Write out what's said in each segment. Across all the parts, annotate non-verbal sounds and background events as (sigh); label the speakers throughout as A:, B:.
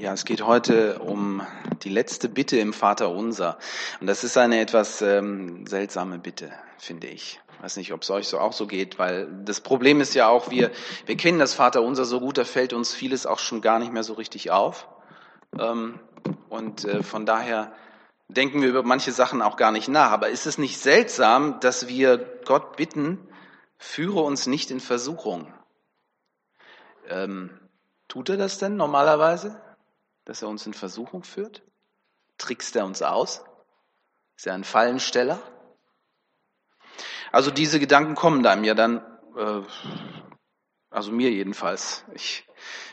A: Ja, es geht heute um die letzte Bitte im Vater Unser. Und das ist eine etwas ähm, seltsame Bitte, finde ich. Ich weiß nicht, ob es euch so auch so geht, weil das Problem ist ja auch, wir, wir kennen das Vater Unser so gut, da fällt uns vieles auch schon gar nicht mehr so richtig auf. Ähm, und äh, von daher denken wir über manche Sachen auch gar nicht nach. Aber ist es nicht seltsam, dass wir Gott bitten, führe uns nicht in Versuchung? Ähm, tut er das denn normalerweise? Dass er uns in Versuchung führt? Trickst er uns aus? Ist er ein Fallensteller? Also diese Gedanken kommen da mir dann, äh, also mir jedenfalls. Ich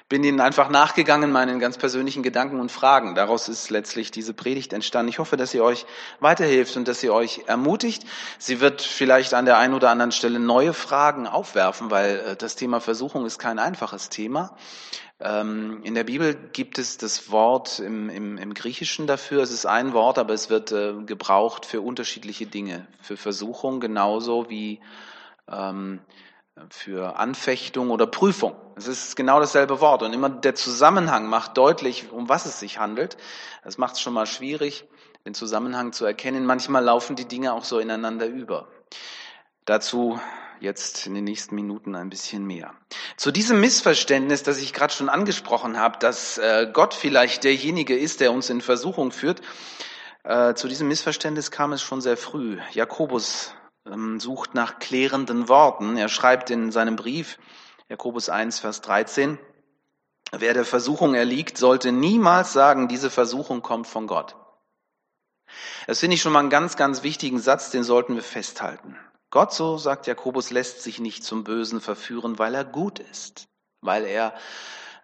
A: bin ihnen einfach nachgegangen, meinen ganz persönlichen Gedanken und Fragen. Daraus ist letztlich diese Predigt entstanden. Ich hoffe, dass sie euch weiterhilft und dass sie euch ermutigt. Sie wird vielleicht an der einen oder anderen Stelle neue Fragen aufwerfen, weil äh, das Thema Versuchung ist kein einfaches Thema. Ähm, in der Bibel gibt es das Wort im, im, im Griechischen dafür. Es ist ein Wort, aber es wird äh, gebraucht für unterschiedliche Dinge. Für Versuchung genauso wie ähm, für Anfechtung oder Prüfung. Es ist genau dasselbe Wort. Und immer der Zusammenhang macht deutlich, um was es sich handelt. Das macht es schon mal schwierig, den Zusammenhang zu erkennen. Manchmal laufen die Dinge auch so ineinander über. Dazu jetzt in den nächsten Minuten ein bisschen mehr. Zu diesem Missverständnis, das ich gerade schon angesprochen habe, dass äh, Gott vielleicht derjenige ist, der uns in Versuchung führt, äh, zu diesem Missverständnis kam es schon sehr früh. Jakobus sucht nach klärenden Worten. Er schreibt in seinem Brief, Jakobus 1, Vers 13, wer der Versuchung erliegt, sollte niemals sagen, diese Versuchung kommt von Gott. Das finde ich schon mal einen ganz, ganz wichtigen Satz, den sollten wir festhalten. Gott, so sagt Jakobus, lässt sich nicht zum Bösen verführen, weil er gut ist, weil er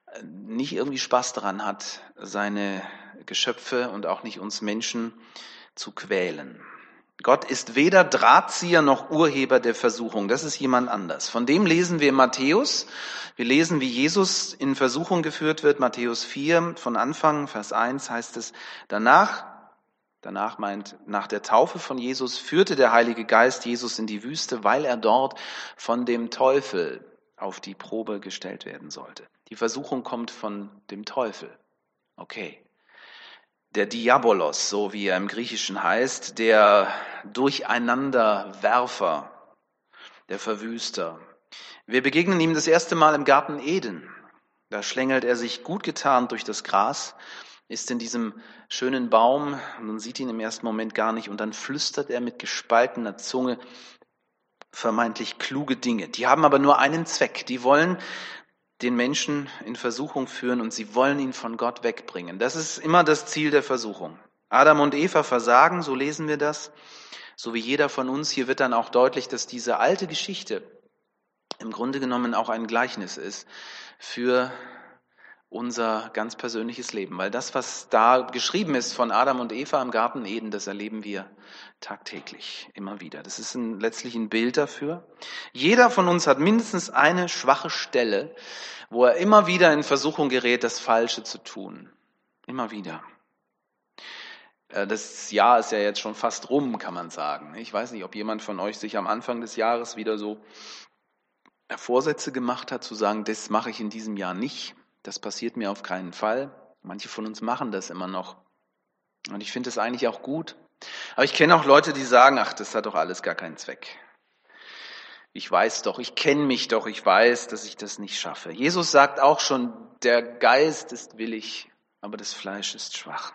A: äh, nicht irgendwie Spaß daran hat, seine Geschöpfe und auch nicht uns Menschen zu quälen. Gott ist weder Drahtzieher noch Urheber der Versuchung. Das ist jemand anders. Von dem lesen wir in Matthäus. Wir lesen, wie Jesus in Versuchung geführt wird. Matthäus 4 von Anfang, Vers 1 heißt es, danach Danach meint, nach der Taufe von Jesus führte der Heilige Geist Jesus in die Wüste, weil er dort von dem Teufel auf die Probe gestellt werden sollte. Die Versuchung kommt von dem Teufel. Okay. Der Diabolos, so wie er im Griechischen heißt, der Durcheinanderwerfer, der Verwüster. Wir begegnen ihm das erste Mal im Garten Eden. Da schlängelt er sich gut getarnt durch das Gras ist in diesem schönen Baum man sieht ihn im ersten Moment gar nicht und dann flüstert er mit gespaltener Zunge vermeintlich kluge Dinge. Die haben aber nur einen Zweck. Die wollen den Menschen in Versuchung führen und sie wollen ihn von Gott wegbringen. Das ist immer das Ziel der Versuchung. Adam und Eva versagen, so lesen wir das, so wie jeder von uns. Hier wird dann auch deutlich, dass diese alte Geschichte im Grunde genommen auch ein Gleichnis ist für unser ganz persönliches Leben. Weil das, was da geschrieben ist von Adam und Eva im Garten Eden, das erleben wir tagtäglich, immer wieder. Das ist ein, letztlich ein Bild dafür. Jeder von uns hat mindestens eine schwache Stelle, wo er immer wieder in Versuchung gerät, das Falsche zu tun. Immer wieder. Äh, das Jahr ist ja jetzt schon fast rum, kann man sagen. Ich weiß nicht, ob jemand von euch sich am Anfang des Jahres wieder so Vorsätze gemacht hat, zu sagen, das mache ich in diesem Jahr nicht. Das passiert mir auf keinen Fall. Manche von uns machen das immer noch. Und ich finde es eigentlich auch gut. Aber ich kenne auch Leute, die sagen, ach, das hat doch alles gar keinen Zweck. Ich weiß doch, ich kenne mich doch, ich weiß, dass ich das nicht schaffe. Jesus sagt auch schon, der Geist ist willig, aber das Fleisch ist schwach.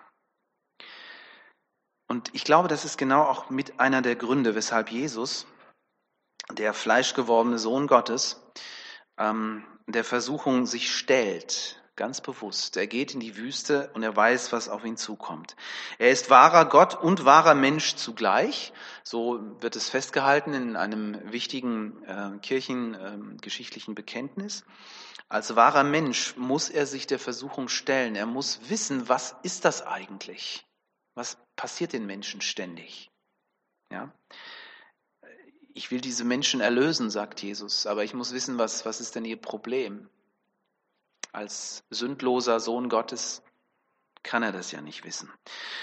A: Und ich glaube, das ist genau auch mit einer der Gründe, weshalb Jesus, der fleischgewordene Sohn Gottes, ähm, der Versuchung sich stellt, ganz bewusst. Er geht in die Wüste und er weiß, was auf ihn zukommt. Er ist wahrer Gott und wahrer Mensch zugleich. So wird es festgehalten in einem wichtigen äh, kirchengeschichtlichen äh, Bekenntnis. Als wahrer Mensch muss er sich der Versuchung stellen. Er muss wissen, was ist das eigentlich? Was passiert den Menschen ständig? Ja? Ich will diese Menschen erlösen, sagt Jesus, aber ich muss wissen, was, was ist denn ihr Problem? Als sündloser Sohn Gottes kann er das ja nicht wissen.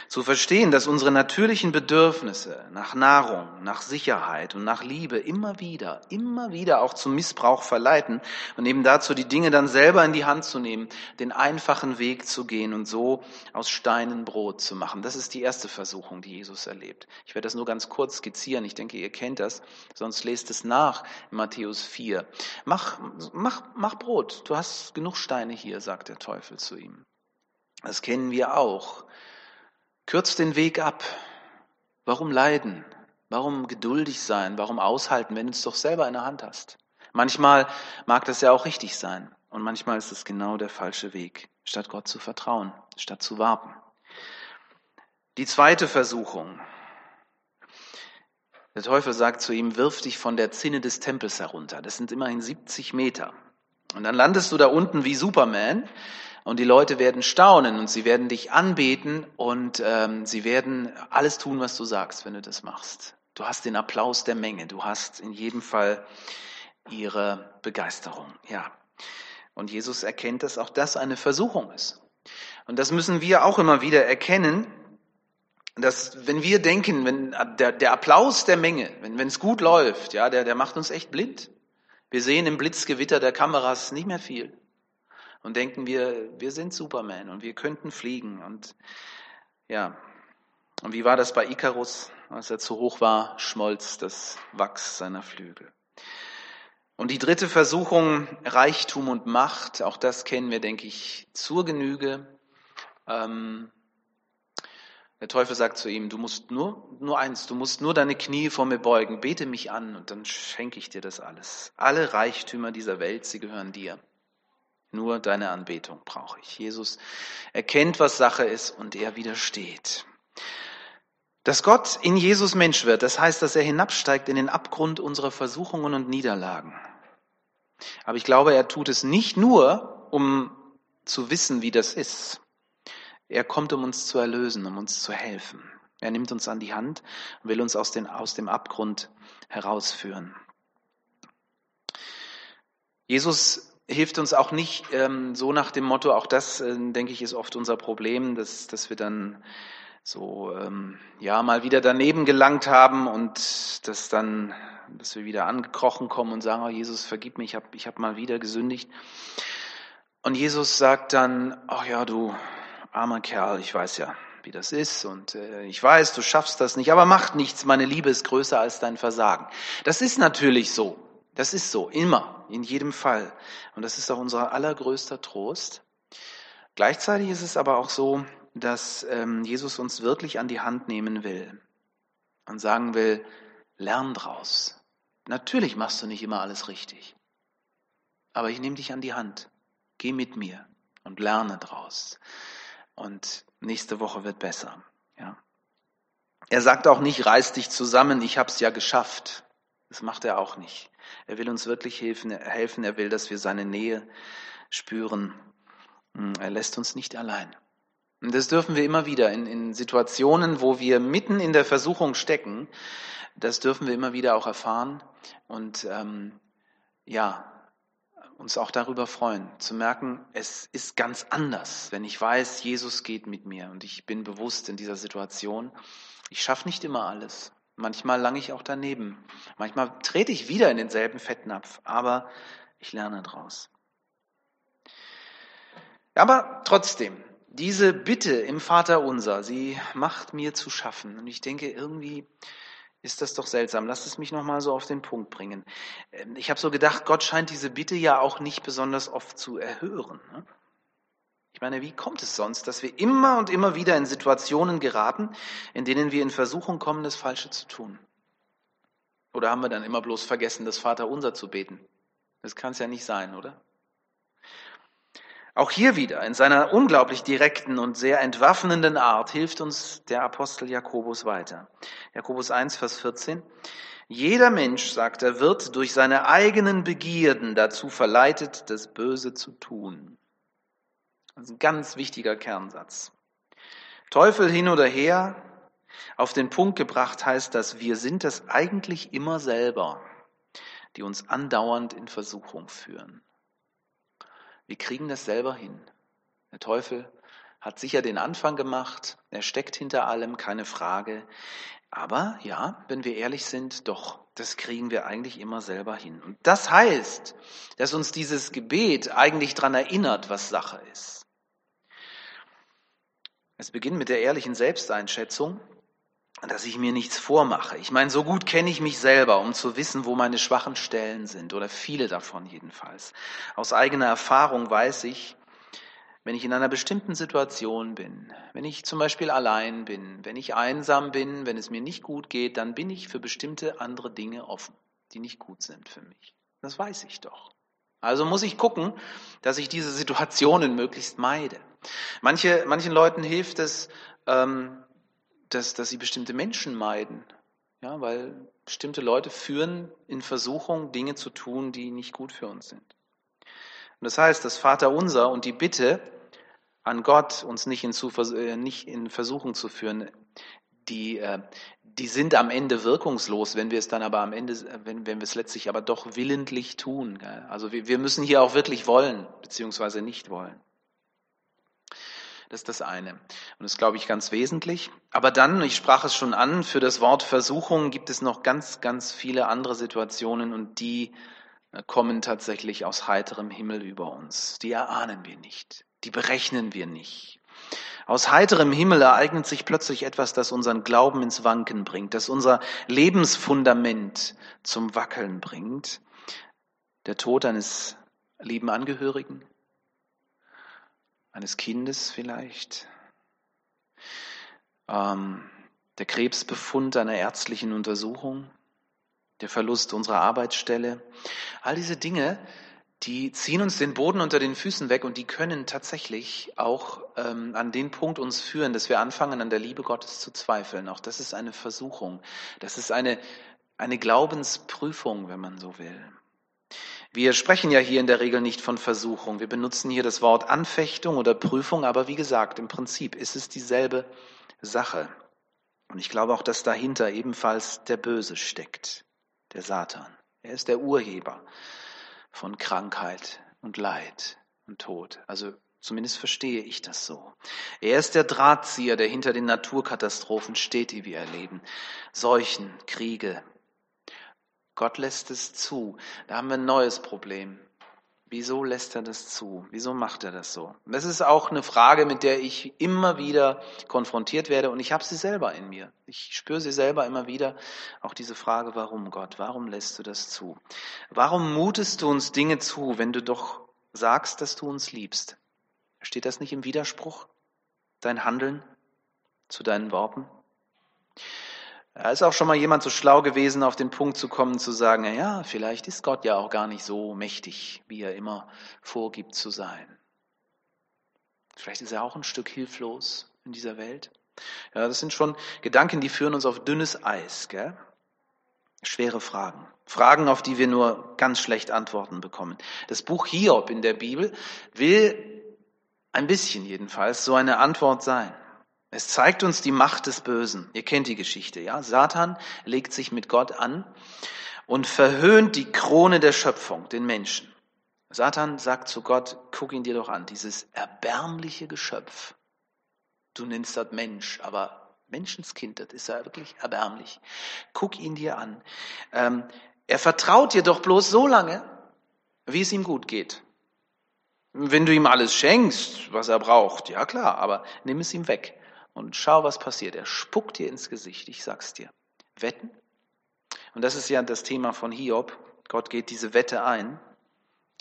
A: Zu verstehen, dass unsere natürlichen Bedürfnisse nach Nahrung, nach Sicherheit und nach Liebe immer wieder, immer wieder auch zum Missbrauch verleiten und eben dazu die Dinge dann selber in die Hand zu nehmen, den einfachen Weg zu gehen und so aus Steinen Brot zu machen. Das ist die erste Versuchung, die Jesus erlebt. Ich werde das nur ganz kurz skizzieren. Ich denke, ihr kennt das, sonst lest es nach in Matthäus 4. Mach, mach, mach Brot. Du hast genug Steine hier, sagt der Teufel zu ihm. Das kennen wir auch. Kürz den Weg ab. Warum leiden? Warum geduldig sein? Warum aushalten, wenn du es doch selber in der Hand hast? Manchmal mag das ja auch richtig sein. Und manchmal ist es genau der falsche Weg, statt Gott zu vertrauen, statt zu warten. Die zweite Versuchung. Der Teufel sagt zu ihm, wirf dich von der Zinne des Tempels herunter. Das sind immerhin 70 Meter. Und dann landest du da unten wie Superman und die Leute werden staunen und sie werden dich anbeten und ähm, sie werden alles tun, was du sagst, wenn du das machst. Du hast den Applaus der Menge, du hast in jedem Fall ihre Begeisterung. Ja. Und Jesus erkennt, dass auch das eine Versuchung ist. Und das müssen wir auch immer wieder erkennen, dass wenn wir denken, wenn der, der Applaus der Menge, wenn es gut läuft, ja, der, der macht uns echt blind. Wir sehen im Blitzgewitter der Kameras nicht mehr viel und denken wir, wir sind Superman und wir könnten fliegen. Und ja, und wie war das bei Icarus? Als er zu hoch war, schmolz das Wachs seiner Flügel. Und die dritte Versuchung, Reichtum und Macht, auch das kennen wir, denke ich, zur Genüge. Ähm, der Teufel sagt zu ihm, du musst nur, nur eins, du musst nur deine Knie vor mir beugen, bete mich an und dann schenke ich dir das alles. Alle Reichtümer dieser Welt, sie gehören dir. Nur deine Anbetung brauche ich. Jesus erkennt, was Sache ist und er widersteht. Dass Gott in Jesus Mensch wird, das heißt, dass er hinabsteigt in den Abgrund unserer Versuchungen und Niederlagen. Aber ich glaube, er tut es nicht nur, um zu wissen, wie das ist. Er kommt, um uns zu erlösen, um uns zu helfen. Er nimmt uns an die Hand und will uns aus, den, aus dem Abgrund herausführen. Jesus hilft uns auch nicht ähm, so nach dem Motto, auch das, äh, denke ich, ist oft unser Problem, dass, dass wir dann so ähm, ja mal wieder daneben gelangt haben und dass dann, dass wir wieder angekrochen kommen und sagen, oh Jesus, vergib mich, ich habe ich hab mal wieder gesündigt. Und Jesus sagt dann, ach ja, du armer Kerl, ich weiß ja, wie das ist und äh, ich weiß, du schaffst das nicht, aber macht nichts, meine Liebe ist größer als dein Versagen. Das ist natürlich so. Das ist so, immer, in jedem Fall. Und das ist auch unser allergrößter Trost. Gleichzeitig ist es aber auch so, dass ähm, Jesus uns wirklich an die Hand nehmen will und sagen will, lern draus. Natürlich machst du nicht immer alles richtig, aber ich nehme dich an die Hand. Geh mit mir und lerne draus. Und nächste Woche wird besser. Ja. Er sagt auch nicht, reiß dich zusammen, ich hab's ja geschafft. Das macht er auch nicht. Er will uns wirklich helfen. Er will, dass wir seine Nähe spüren. Hm, er lässt uns nicht allein. Und das dürfen wir immer wieder in, in Situationen, wo wir mitten in der Versuchung stecken. Das dürfen wir immer wieder auch erfahren und ähm, ja, uns auch darüber freuen, zu merken, es ist ganz anders, wenn ich weiß, Jesus geht mit mir und ich bin bewusst in dieser Situation. Ich schaffe nicht immer alles. Manchmal lange ich auch daneben. Manchmal trete ich wieder in denselben Fettnapf, aber ich lerne daraus. Aber trotzdem, diese Bitte im Vater unser, sie macht mir zu schaffen. Und ich denke, irgendwie ist das doch seltsam. Lass es mich nochmal so auf den Punkt bringen. Ähm, ich habe so gedacht, Gott scheint diese Bitte ja auch nicht besonders oft zu erhören. Ne? Ich meine, wie kommt es sonst, dass wir immer und immer wieder in Situationen geraten, in denen wir in Versuchung kommen, das Falsche zu tun? Oder haben wir dann immer bloß vergessen, das Vaterunser zu beten? Das kann es ja nicht sein, oder? Auch hier wieder, in seiner unglaublich direkten und sehr entwaffnenden Art, hilft uns der Apostel Jakobus weiter. Jakobus 1, Vers 14. Jeder Mensch, sagt er, wird durch seine eigenen Begierden dazu verleitet, das Böse zu tun. Das ist ein ganz wichtiger Kernsatz. Teufel hin oder her, auf den Punkt gebracht heißt das, wir sind es eigentlich immer selber, die uns andauernd in Versuchung führen. Wir kriegen das selber hin. Der Teufel hat sicher den Anfang gemacht, er steckt hinter allem, keine Frage. Aber ja, wenn wir ehrlich sind, doch, das kriegen wir eigentlich immer selber hin. Und das heißt, dass uns dieses Gebet eigentlich daran erinnert, was Sache ist. Es beginnt mit der ehrlichen Selbsteinschätzung, dass ich mir nichts vormache. Ich meine, so gut kenne ich mich selber, um zu wissen, wo meine schwachen Stellen sind, oder viele davon jedenfalls. Aus eigener Erfahrung weiß ich, wenn ich in einer bestimmten Situation bin, wenn ich zum Beispiel allein bin, wenn ich einsam bin, wenn es mir nicht gut geht, dann bin ich für bestimmte andere Dinge offen, die nicht gut sind für mich. Das weiß ich doch. Also muss ich gucken, dass ich diese Situationen möglichst meide. Manche, manchen Leuten hilft es, ähm, dass, dass sie bestimmte Menschen meiden, ja, weil bestimmte Leute führen in Versuchung, Dinge zu tun, die nicht gut für uns sind. Und das heißt, das Vaterunser und die Bitte, an Gott, uns nicht in, äh, nicht in Versuchung zu führen, die, äh, die sind am Ende wirkungslos, wenn wir es dann aber am Ende, wenn, wenn wir es letztlich aber doch willentlich tun. Also wir, wir müssen hier auch wirklich wollen, beziehungsweise nicht wollen. Das ist das eine. Und das ist, glaube ich, ganz wesentlich. Aber dann, ich sprach es schon an, für das Wort Versuchung gibt es noch ganz, ganz viele andere Situationen und die äh, kommen tatsächlich aus heiterem Himmel über uns. Die erahnen wir nicht die berechnen wir nicht. Aus heiterem Himmel ereignet sich plötzlich etwas, das unseren Glauben ins Wanken bringt, das unser Lebensfundament zum Wackeln bringt. Der Tod eines lieben Angehörigen, eines Kindes vielleicht, ähm, der Krebsbefund einer ärztlichen Untersuchung, der Verlust unserer Arbeitsstelle. All diese Dinge die ziehen uns den Boden unter den Füßen weg und die können tatsächlich auch ähm, an den Punkt uns führen, dass wir anfangen, an der Liebe Gottes zu zweifeln. Auch das ist eine Versuchung. Das ist eine, eine Glaubensprüfung, wenn man so will. Wir sprechen ja hier in der Regel nicht von Versuchung. Wir benutzen hier das Wort Anfechtung oder Prüfung, aber wie gesagt, im Prinzip ist es dieselbe Sache. Und ich glaube auch, dass dahinter ebenfalls der Böse steckt, der Satan. Er ist der Urheber von Krankheit und Leid und Tod. Also zumindest verstehe ich das so. Er ist der Drahtzieher, der hinter den Naturkatastrophen steht, die wir erleben. Seuchen, Kriege. Gott lässt es zu. Da haben wir ein neues Problem. Wieso lässt er das zu? Wieso macht er das so? Das ist auch eine Frage, mit der ich immer wieder konfrontiert werde und ich habe sie selber in mir. Ich spüre sie selber immer wieder. Auch diese Frage, warum Gott? Warum lässt du das zu? Warum mutest du uns Dinge zu, wenn du doch sagst, dass du uns liebst? Steht das nicht im Widerspruch? Dein Handeln zu deinen Worten? Da ist auch schon mal jemand so schlau gewesen, auf den Punkt zu kommen, zu sagen, ja, vielleicht ist Gott ja auch gar nicht so mächtig, wie er immer vorgibt zu sein. Vielleicht ist er auch ein Stück hilflos in dieser Welt. Ja, das sind schon Gedanken, die führen uns auf dünnes Eis, gell? Schwere Fragen. Fragen, auf die wir nur ganz schlecht Antworten bekommen. Das Buch Hiob in der Bibel will ein bisschen jedenfalls so eine Antwort sein. Es zeigt uns die Macht des Bösen. Ihr kennt die Geschichte, ja? Satan legt sich mit Gott an und verhöhnt die Krone der Schöpfung, den Menschen. Satan sagt zu Gott, guck ihn dir doch an, dieses erbärmliche Geschöpf. Du nennst das Mensch, aber Menschenskind, das ist ja wirklich erbärmlich. Guck ihn dir an. Ähm, er vertraut dir doch bloß so lange, wie es ihm gut geht. Wenn du ihm alles schenkst, was er braucht, ja klar, aber nimm es ihm weg. Und schau, was passiert. Er spuckt dir ins Gesicht, ich sag's dir. Wetten? Und das ist ja das Thema von Hiob. Gott geht diese Wette ein.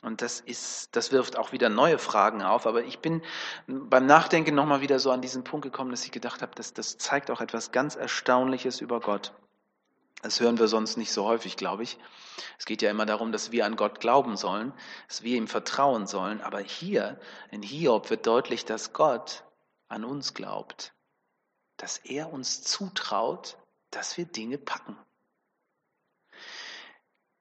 A: Und das ist, das wirft auch wieder neue Fragen auf. Aber ich bin beim Nachdenken nochmal wieder so an diesen Punkt gekommen, dass ich gedacht habe, dass das zeigt auch etwas ganz Erstaunliches über Gott. Das hören wir sonst nicht so häufig, glaube ich. Es geht ja immer darum, dass wir an Gott glauben sollen, dass wir ihm vertrauen sollen. Aber hier in Hiob wird deutlich, dass Gott an uns glaubt dass er uns zutraut, dass wir Dinge packen.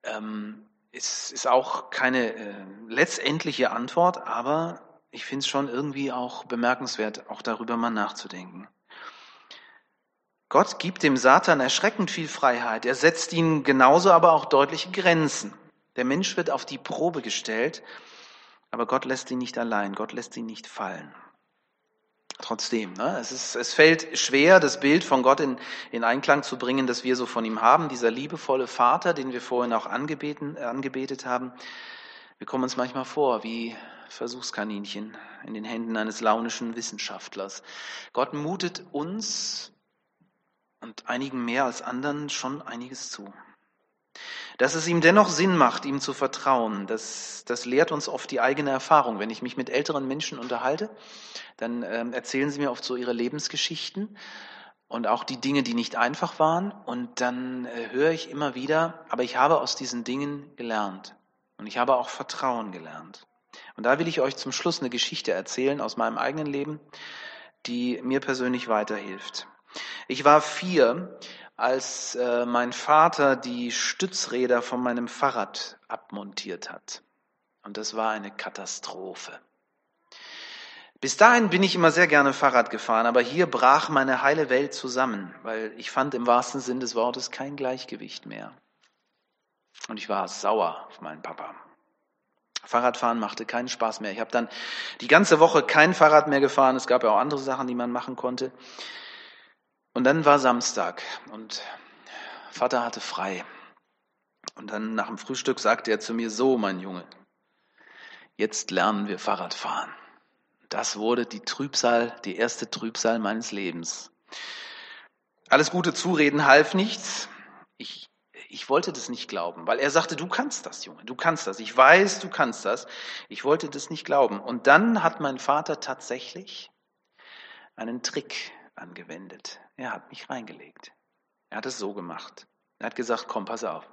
A: Ähm, es ist auch keine äh, letztendliche Antwort, aber ich finde es schon irgendwie auch bemerkenswert, auch darüber mal nachzudenken. Gott gibt dem Satan erschreckend viel Freiheit. Er setzt ihm genauso aber auch deutliche Grenzen. Der Mensch wird auf die Probe gestellt, aber Gott lässt ihn nicht allein. Gott lässt ihn nicht fallen. Trotzdem. Ne? Es, ist, es fällt schwer, das Bild von Gott in, in Einklang zu bringen, das wir so von ihm haben. Dieser liebevolle Vater, den wir vorhin auch angebeten, äh, angebetet haben. Wir kommen uns manchmal vor wie Versuchskaninchen in den Händen eines launischen Wissenschaftlers. Gott mutet uns und einigen mehr als anderen schon einiges zu. Dass es ihm dennoch Sinn macht, ihm zu vertrauen, das, das lehrt uns oft die eigene Erfahrung. Wenn ich mich mit älteren Menschen unterhalte, dann ähm, erzählen sie mir oft so ihre Lebensgeschichten und auch die Dinge, die nicht einfach waren. Und dann äh, höre ich immer wieder, aber ich habe aus diesen Dingen gelernt. Und ich habe auch Vertrauen gelernt. Und da will ich euch zum Schluss eine Geschichte erzählen aus meinem eigenen Leben, die mir persönlich weiterhilft. Ich war vier, als äh, mein Vater die Stützräder von meinem Fahrrad abmontiert hat. Und das war eine Katastrophe. Bis dahin bin ich immer sehr gerne Fahrrad gefahren, aber hier brach meine heile Welt zusammen, weil ich fand im wahrsten Sinn des Wortes kein Gleichgewicht mehr. Und ich war sauer auf meinen Papa. Fahrradfahren machte keinen Spaß mehr. Ich habe dann die ganze Woche kein Fahrrad mehr gefahren. Es gab ja auch andere Sachen, die man machen konnte. Und dann war Samstag und Vater hatte frei. Und dann nach dem Frühstück sagte er zu mir, so mein Junge, jetzt lernen wir Fahrradfahren. Das wurde die Trübsal, die erste Trübsal meines Lebens. Alles gute Zureden half nichts. Ich, ich wollte das nicht glauben, weil er sagte, du kannst das, Junge, du kannst das. Ich weiß, du kannst das. Ich wollte das nicht glauben. Und dann hat mein Vater tatsächlich einen Trick angewendet. Er hat mich reingelegt. Er hat es so gemacht. Er hat gesagt, komm, pass auf.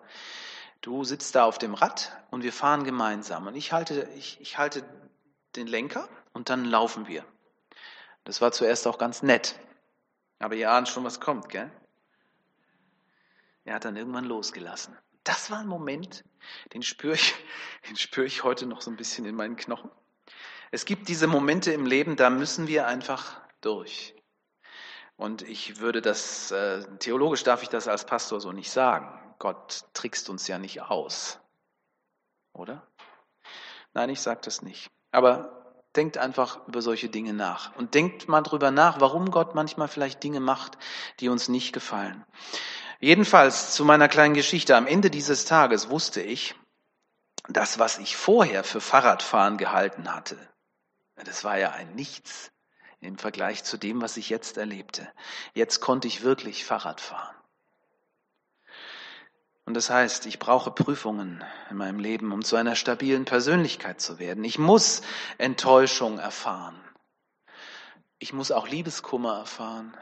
A: Du sitzt da auf dem Rad und wir fahren gemeinsam. Und ich halte, ich, ich halte den Lenker und dann laufen wir. Das war zuerst auch ganz nett. Aber ihr ahnt schon, was kommt, gell? Er hat dann irgendwann losgelassen. Das war ein Moment, den spüre ich, (laughs) den spüre ich heute noch so ein bisschen in meinen Knochen. Es gibt diese Momente im Leben, da müssen wir einfach durch. Und ich würde das, äh, theologisch darf ich das als Pastor so nicht sagen. Gott trickst uns ja nicht aus. Oder? Nein, ich sage das nicht. Aber denkt einfach über solche Dinge nach. Und denkt mal drüber nach, warum Gott manchmal vielleicht Dinge macht, die uns nicht gefallen. Jedenfalls zu meiner kleinen Geschichte. Am Ende dieses Tages wusste ich, das, was ich vorher für Fahrradfahren gehalten hatte, das war ja ein Nichts im Vergleich zu dem, was ich jetzt erlebte. Jetzt konnte ich wirklich Fahrrad fahren. Und das heißt, ich brauche Prüfungen in meinem Leben, um zu einer stabilen Persönlichkeit zu werden. Ich muss Enttäuschung erfahren. Ich muss auch Liebeskummer erfahren,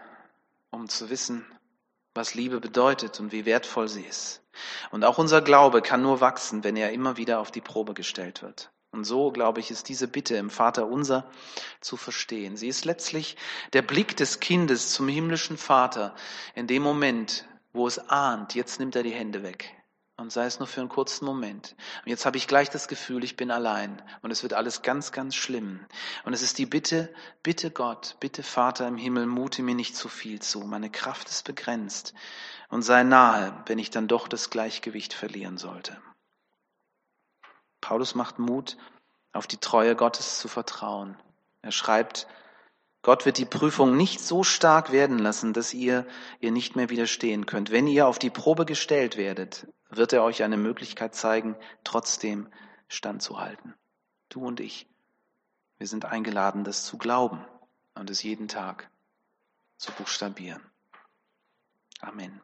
A: um zu wissen, was Liebe bedeutet und wie wertvoll sie ist. Und auch unser Glaube kann nur wachsen, wenn er immer wieder auf die Probe gestellt wird. Und so, glaube ich, ist diese Bitte im Vater unser zu verstehen. Sie ist letztlich der Blick des Kindes zum himmlischen Vater in dem Moment, wo es ahnt, jetzt nimmt er die Hände weg. Und sei es nur für einen kurzen Moment. Und jetzt habe ich gleich das Gefühl, ich bin allein. Und es wird alles ganz, ganz schlimm. Und es ist die Bitte, bitte Gott, bitte Vater im Himmel, mute mir nicht zu viel zu. Meine Kraft ist begrenzt. Und sei nahe, wenn ich dann doch das Gleichgewicht verlieren sollte. Paulus macht Mut, auf die Treue Gottes zu vertrauen. Er schreibt, Gott wird die Prüfung nicht so stark werden lassen, dass ihr ihr nicht mehr widerstehen könnt. Wenn ihr auf die Probe gestellt werdet, wird er euch eine Möglichkeit zeigen, trotzdem standzuhalten. Du und ich, wir sind eingeladen, das zu glauben und es jeden Tag zu buchstabieren. Amen.